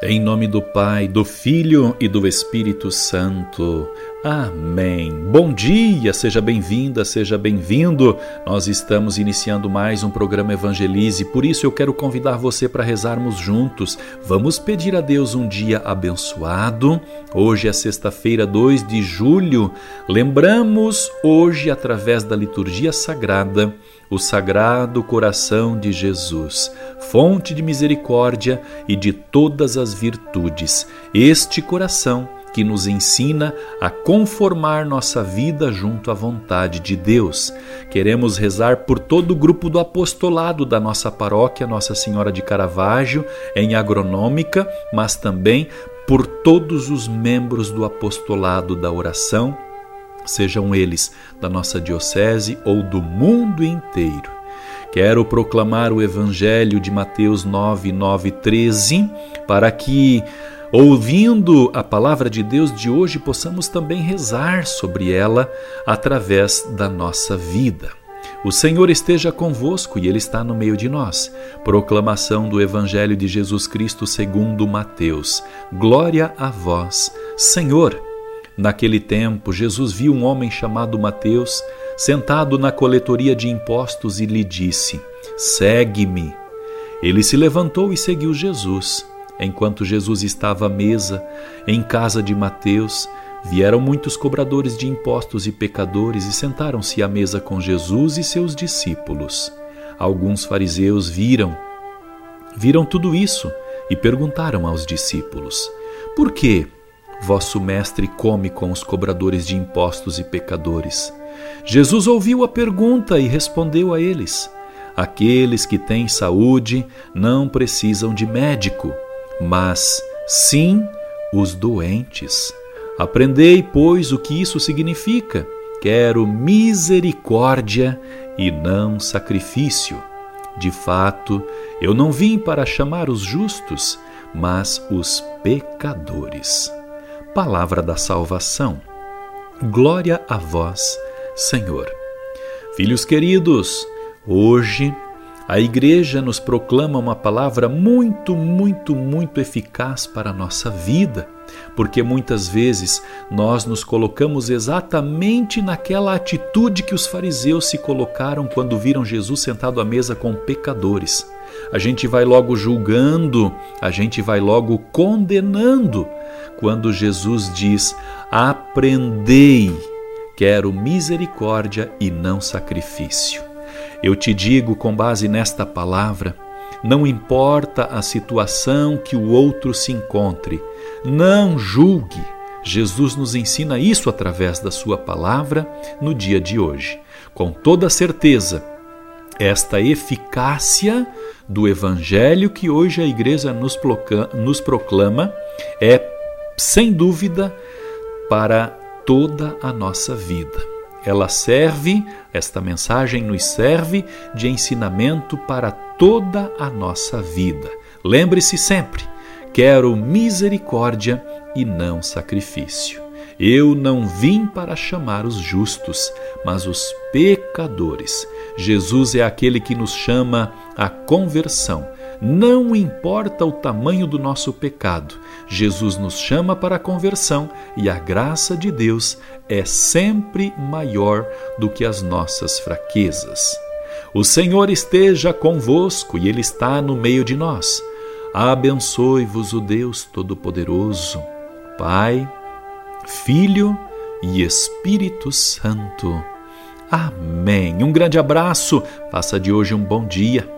Em nome do Pai, do Filho e do Espírito Santo. Amém. Bom dia, seja bem-vinda, seja bem-vindo. Nós estamos iniciando mais um programa Evangelize, por isso eu quero convidar você para rezarmos juntos. Vamos pedir a Deus um dia abençoado. Hoje é sexta-feira, 2 de julho. Lembramos hoje, através da liturgia sagrada, o Sagrado Coração de Jesus, fonte de misericórdia e de todas as virtudes. Este coração que nos ensina a conformar nossa vida junto à vontade de Deus. Queremos rezar por todo o grupo do apostolado da nossa paróquia Nossa Senhora de Caravaggio, em agronômica, mas também por todos os membros do apostolado da oração, sejam eles da nossa diocese ou do mundo inteiro. Quero proclamar o Evangelho de Mateus 9, 9, 13, para que ouvindo a palavra de Deus de hoje, possamos também rezar sobre ela através da nossa vida. O Senhor esteja convosco e Ele está no meio de nós. Proclamação do Evangelho de Jesus Cristo segundo Mateus. Glória a vós, Senhor. Naquele tempo, Jesus viu um homem chamado Mateus sentado na coletoria de impostos e lhe disse: Segue-me. Ele se levantou e seguiu Jesus. Enquanto Jesus estava à mesa, em casa de Mateus, vieram muitos cobradores de impostos e pecadores e sentaram-se à mesa com Jesus e seus discípulos. Alguns fariseus viram, viram tudo isso e perguntaram aos discípulos: Por que vosso mestre come com os cobradores de impostos e pecadores? Jesus ouviu a pergunta e respondeu a eles: Aqueles que têm saúde não precisam de médico mas sim os doentes. Aprendei, pois, o que isso significa. Quero misericórdia e não sacrifício. De fato, eu não vim para chamar os justos, mas os pecadores. Palavra da salvação. Glória a vós, Senhor. Filhos queridos, hoje a igreja nos proclama uma palavra muito, muito, muito eficaz para a nossa vida, porque muitas vezes nós nos colocamos exatamente naquela atitude que os fariseus se colocaram quando viram Jesus sentado à mesa com pecadores. A gente vai logo julgando, a gente vai logo condenando, quando Jesus diz: Aprendei, quero misericórdia e não sacrifício. Eu te digo com base nesta palavra, não importa a situação que o outro se encontre, não julgue. Jesus nos ensina isso através da Sua palavra no dia de hoje. Com toda certeza, esta eficácia do Evangelho que hoje a Igreja nos proclama é, sem dúvida, para toda a nossa vida. Ela serve, esta mensagem nos serve de ensinamento para toda a nossa vida. Lembre-se sempre: quero misericórdia e não sacrifício. Eu não vim para chamar os justos, mas os pecadores. Jesus é aquele que nos chama à conversão não importa o tamanho do nosso pecado, Jesus nos chama para a conversão e a graça de Deus é sempre maior do que as nossas fraquezas. O Senhor esteja convosco e Ele está no meio de nós. Abençoe-vos o Deus Todo-Poderoso, Pai, Filho e Espírito Santo. Amém. Um grande abraço. Faça de hoje um bom dia.